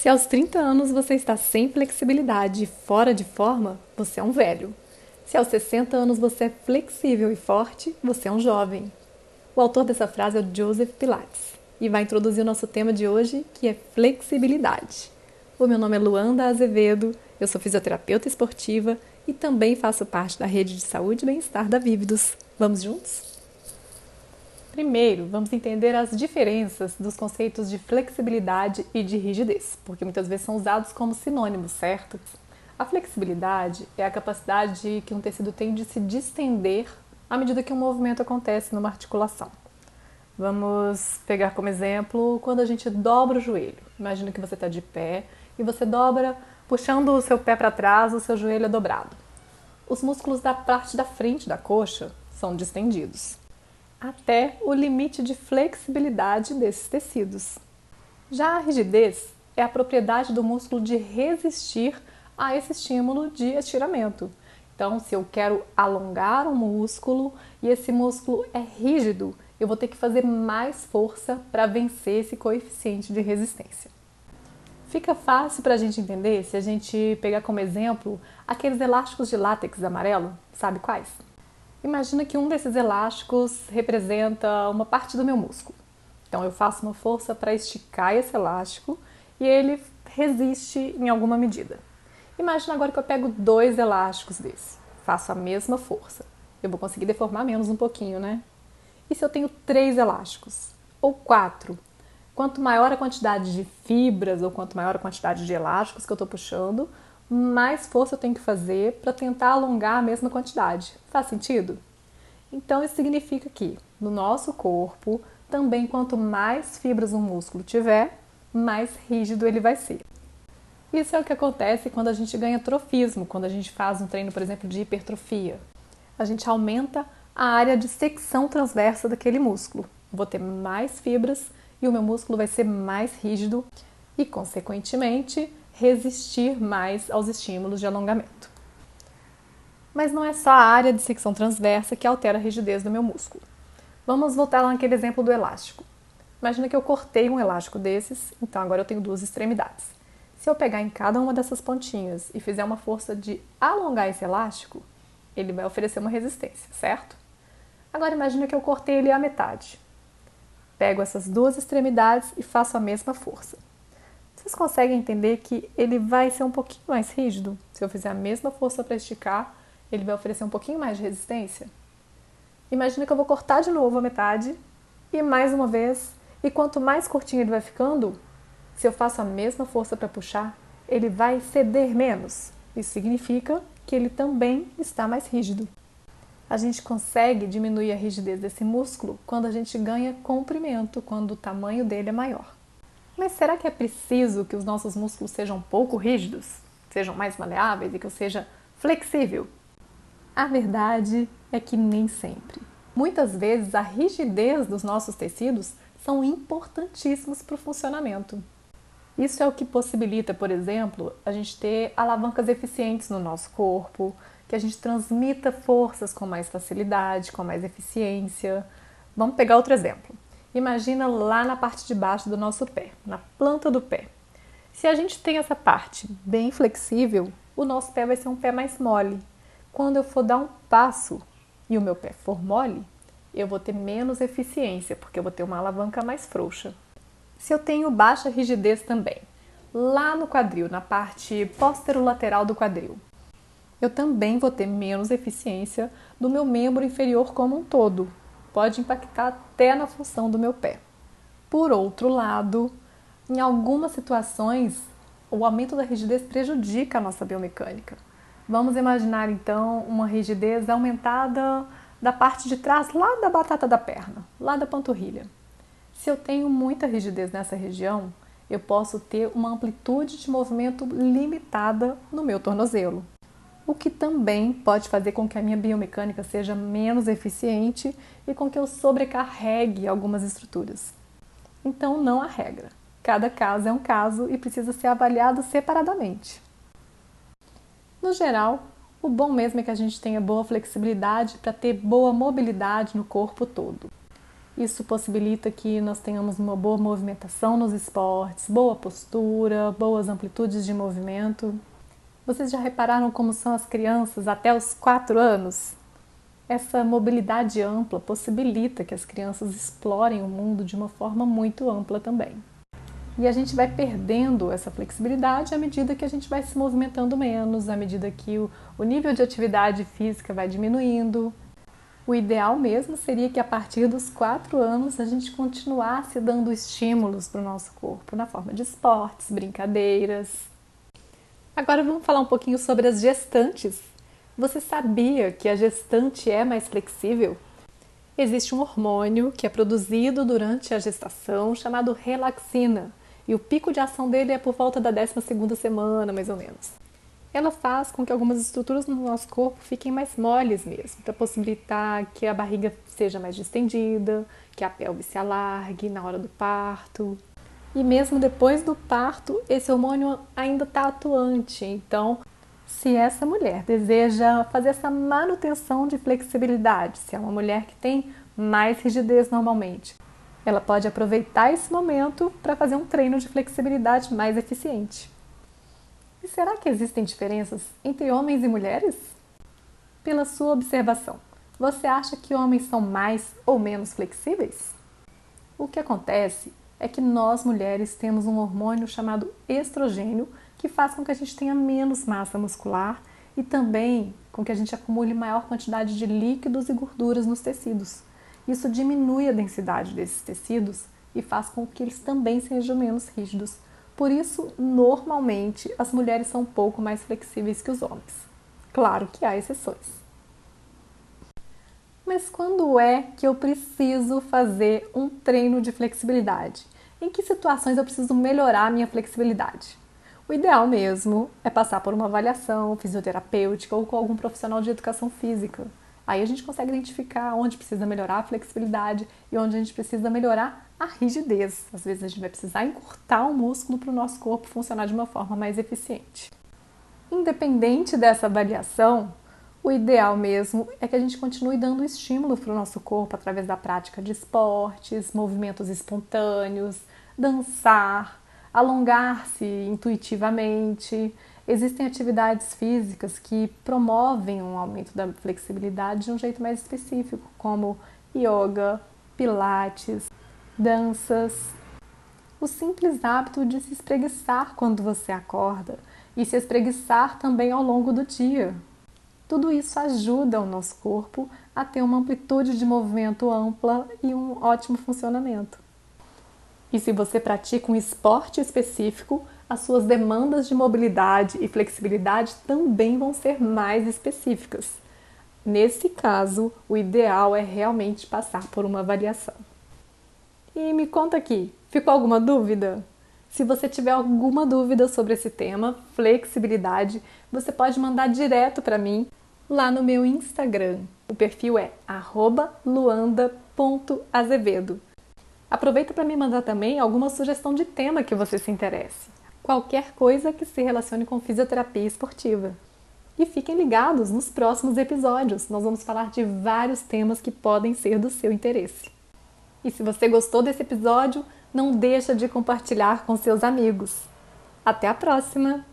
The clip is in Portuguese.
Se aos 30 anos você está sem flexibilidade e fora de forma, você é um velho. Se aos 60 anos você é flexível e forte, você é um jovem. O autor dessa frase é o Joseph Pilates e vai introduzir o nosso tema de hoje, que é flexibilidade. O meu nome é Luanda Azevedo, eu sou fisioterapeuta esportiva e também faço parte da rede de saúde e bem-estar da Vívidos. Vamos juntos? Primeiro, vamos entender as diferenças dos conceitos de flexibilidade e de rigidez, porque muitas vezes são usados como sinônimos, certo? A flexibilidade é a capacidade que um tecido tem de se distender à medida que um movimento acontece numa articulação. Vamos pegar como exemplo quando a gente dobra o joelho. Imagina que você está de pé e você dobra puxando o seu pé para trás, o seu joelho é dobrado. Os músculos da parte da frente da coxa são distendidos até o limite de flexibilidade desses tecidos. Já a rigidez é a propriedade do músculo de resistir a esse estímulo de estiramento. Então, se eu quero alongar um músculo e esse músculo é rígido, eu vou ter que fazer mais força para vencer esse coeficiente de resistência. Fica fácil para a gente entender se a gente pegar como exemplo aqueles elásticos de látex amarelo, sabe quais? Imagina que um desses elásticos representa uma parte do meu músculo. Então eu faço uma força para esticar esse elástico e ele resiste em alguma medida. Imagina agora que eu pego dois elásticos desse, faço a mesma força. Eu vou conseguir deformar menos um pouquinho, né? E se eu tenho três elásticos? Ou quatro? Quanto maior a quantidade de fibras ou quanto maior a quantidade de elásticos que eu estou puxando, mais força eu tenho que fazer para tentar alongar a mesma quantidade. Faz sentido? Então, isso significa que no nosso corpo, também quanto mais fibras um músculo tiver, mais rígido ele vai ser. Isso é o que acontece quando a gente ganha trofismo, quando a gente faz um treino, por exemplo, de hipertrofia. A gente aumenta a área de secção transversa daquele músculo. Vou ter mais fibras e o meu músculo vai ser mais rígido e, consequentemente, resistir mais aos estímulos de alongamento. Mas não é só a área de secção transversa que altera a rigidez do meu músculo. Vamos voltar lá naquele exemplo do elástico. Imagina que eu cortei um elástico desses, então agora eu tenho duas extremidades. Se eu pegar em cada uma dessas pontinhas e fizer uma força de alongar esse elástico, ele vai oferecer uma resistência, certo? Agora imagina que eu cortei ele à metade. Pego essas duas extremidades e faço a mesma força. Vocês conseguem entender que ele vai ser um pouquinho mais rígido? Se eu fizer a mesma força para esticar, ele vai oferecer um pouquinho mais de resistência? Imagina que eu vou cortar de novo a metade e mais uma vez, e quanto mais curtinho ele vai ficando, se eu faço a mesma força para puxar, ele vai ceder menos. Isso significa que ele também está mais rígido. A gente consegue diminuir a rigidez desse músculo quando a gente ganha comprimento, quando o tamanho dele é maior. Mas será que é preciso que os nossos músculos sejam pouco rígidos, sejam mais maleáveis e que eu seja flexível? A verdade é que nem sempre. Muitas vezes a rigidez dos nossos tecidos são importantíssimos para o funcionamento. Isso é o que possibilita, por exemplo, a gente ter alavancas eficientes no nosso corpo, que a gente transmita forças com mais facilidade, com mais eficiência. Vamos pegar outro exemplo. Imagina lá na parte de baixo do nosso pé, na planta do pé. Se a gente tem essa parte bem flexível, o nosso pé vai ser um pé mais mole. Quando eu for dar um passo e o meu pé for mole, eu vou ter menos eficiência, porque eu vou ter uma alavanca mais frouxa. Se eu tenho baixa rigidez também, lá no quadril, na parte posterolateral do quadril, eu também vou ter menos eficiência do meu membro inferior como um todo, pode impactar até na função do meu pé. Por outro lado, em algumas situações, o aumento da rigidez prejudica a nossa biomecânica. Vamos imaginar então uma rigidez aumentada da parte de trás, lá da batata da perna, lá da panturrilha. Se eu tenho muita rigidez nessa região, eu posso ter uma amplitude de movimento limitada no meu tornozelo o que também pode fazer com que a minha biomecânica seja menos eficiente e com que eu sobrecarregue algumas estruturas. Então, não há regra. Cada caso é um caso e precisa ser avaliado separadamente. No geral, o bom mesmo é que a gente tenha boa flexibilidade para ter boa mobilidade no corpo todo. Isso possibilita que nós tenhamos uma boa movimentação nos esportes, boa postura, boas amplitudes de movimento. Vocês já repararam como são as crianças até os 4 anos? Essa mobilidade ampla possibilita que as crianças explorem o mundo de uma forma muito ampla também. E a gente vai perdendo essa flexibilidade à medida que a gente vai se movimentando menos, à medida que o, nível de atividade física vai diminuindo. O ideal mesmo seria que a partir dos quatro anos a gente continuasse dando estímulos para o nosso corpo na forma de esportes, brincadeiras. Agora vamos falar um pouquinho sobre as gestantes. Você sabia que a gestante é mais flexível? Existe um hormônio que é produzido durante a gestação chamado relaxina, e o pico de ação dele é por volta da 12ª semana, mais ou menos. Ela faz com que algumas estruturas no nosso corpo fiquem mais moles mesmo, para possibilitar que a barriga seja mais distendida, que a pelve se alargue na hora do parto. E mesmo depois do parto, esse hormônio ainda está atuante, então se essa mulher deseja fazer essa manutenção de flexibilidade, se é uma mulher que tem mais rigidez normalmente, ela pode aproveitar esse momento para fazer um treino de flexibilidade mais eficiente. E será que existem diferenças entre homens e mulheres? Pela sua observação, você acha que homens são mais ou menos flexíveis? O que acontece é que nós mulheres temos um hormônio chamado estrogênio que faz com que a gente tenha menos massa muscular e também com que a gente acumule maior quantidade de líquidos e gorduras nos tecidos. Isso diminui a densidade desses tecidos e faz com que eles também sejam menos rígidos. Por isso, normalmente, as mulheres são um pouco mais flexíveis que os homens. Claro que há exceções. Mas quando é que eu preciso fazer um treino de flexibilidade? Em que situações eu preciso melhorar a minha flexibilidade? O ideal mesmo é passar por uma avaliação fisioterapêutica ou com algum profissional de educação física. Aí a gente consegue identificar onde precisa melhorar a flexibilidade e onde a gente precisa melhorar a rigidez. Às vezes a gente vai precisar encurtar o músculo para o nosso corpo funcionar de uma forma mais eficiente. Independente dessa avaliação, o ideal mesmo é que a gente continue dando estímulo para o nosso corpo através da prática de esportes, movimentos espontâneos, dançar, alongar-se intuitivamente. Existem atividades físicas que promovem um aumento da flexibilidade de um jeito mais específico, como yoga, pilates, danças. O simples hábito de se espreguiçar quando você acorda e se espreguiçar também ao longo do dia. Tudo isso ajuda o nosso corpo a ter uma amplitude de movimento ampla e um ótimo funcionamento. E se você pratica um esporte específico, as suas demandas de mobilidade e flexibilidade também vão ser mais específicas. Nesse caso, o ideal é realmente passar por uma avaliação. E me conta aqui, ficou alguma dúvida? Se você tiver alguma dúvida sobre esse tema, flexibilidade, você pode mandar direto para mim lá no meu Instagram. O perfil é luanda.azevedo. Aproveita para me mandar também alguma sugestão de tema que você se interesse. Qualquer coisa que se relacione com fisioterapia esportiva. E fiquem ligados nos próximos episódios. Nós vamos falar de vários temas que podem ser do seu interesse. E se você gostou desse episódio, não deixa de compartilhar com seus amigos. Até a próxima!